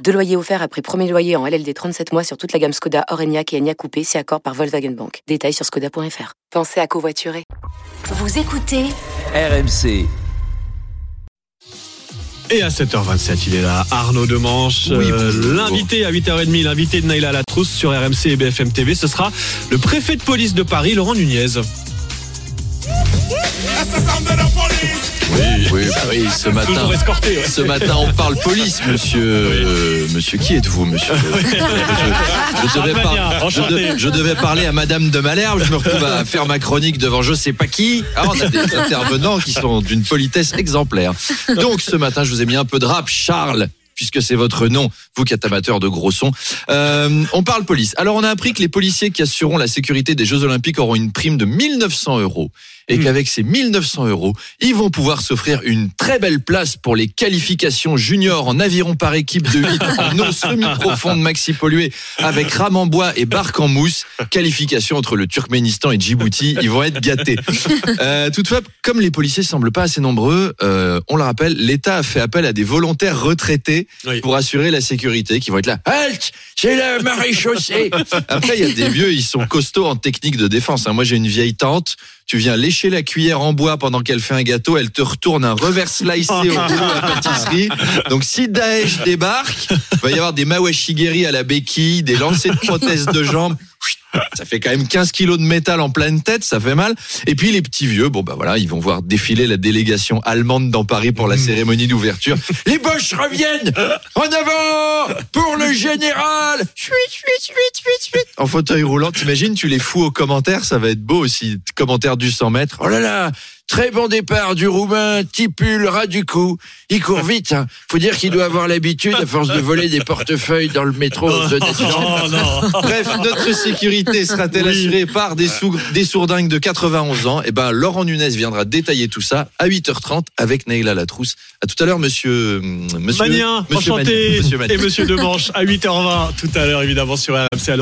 Deux loyers offerts après premier loyer en LLD 37 mois sur toute la gamme Skoda, Orenia et Enya Coupé, si accord par Volkswagen Bank. Détails sur skoda.fr. Pensez à covoiturer. Vous écoutez RMC. Et à 7h27, il est là, Arnaud Demanche, Oui, euh, l'invité à 8h30, l'invité de Naïla Latrousse sur RMC et BFM TV, ce sera le préfet de police de Paris, Laurent Nunez. Oui, oui, oui, ce matin. Toujours escorté, ouais. Ce matin, on parle police, monsieur. euh, monsieur, qui êtes-vous, monsieur? Je, je devais par- Armagnac, je enchanté. de- je devais parler à Madame de Malherbe. Je me retrouve à faire ma chronique devant je sais pas qui. Ah, on a des intervenants qui sont d'une politesse exemplaire. Donc, ce matin, je vous ai mis un peu de rap, Charles. Puisque c'est votre nom, vous qui êtes amateur de gros sons. Euh, on parle police. Alors, on a appris que les policiers qui assureront la sécurité des Jeux Olympiques auront une prime de 1900 euros. Et qu'avec ces 1900 euros, ils vont pouvoir s'offrir une très belle place pour les qualifications juniors en aviron par équipe de 8 en eau semi-profonde maxi polluée avec rame en bois et barque en mousse. Qualification entre le Turkménistan et Djibouti. Ils vont être gâtés. Euh, toutefois, comme les policiers semblent pas assez nombreux, euh, on le rappelle, l'État a fait appel à des volontaires retraités Pour assurer la sécurité qui vont être là. Halt C'est la maréchaussée Après, il y a des vieux, ils sont costauds en technique de défense. hein. Moi, j'ai une vieille tante. Tu viens lécher la cuillère en bois pendant qu'elle fait un gâteau, elle te retourne un revers slicé au bout de la pâtisserie. Donc, si Daesh débarque, il va y avoir des mawashigeri à la béquille, des lancers de prothèses de jambes. Ça fait quand même 15 kilos de métal en pleine tête, ça fait mal. Et puis les petits vieux, bon bah voilà, ils vont voir défiler la délégation allemande dans Paris pour la cérémonie d'ouverture. Les Boches reviennent En avant Pour le général Chuit, chuit, chuit, chuit, chuit. En fauteuil roulant, t'imagines, tu les fous aux commentaires, ça va être beau aussi. Commentaires du 100 mètres. Oh là là Très bon départ du Roumain, Tipul, ras du cou. Il court vite. Hein. Faut dire qu'il doit avoir l'habitude, à force de voler des portefeuilles dans le métro, de. Oh non Bref, notre sécurité sera-t-elle Oui. assurée par des, sourdingues de 91 ans? Eh ben, Laurent Nunez viendra détailler tout ça à 8h30 avec Neila Latrousse. À tout à l'heure, monsieur, monsieur, Manien, monsieur enchanté. Monsieur et Monsieur Demanche à 8h20 tout à l'heure évidemment sur RMC. Alors,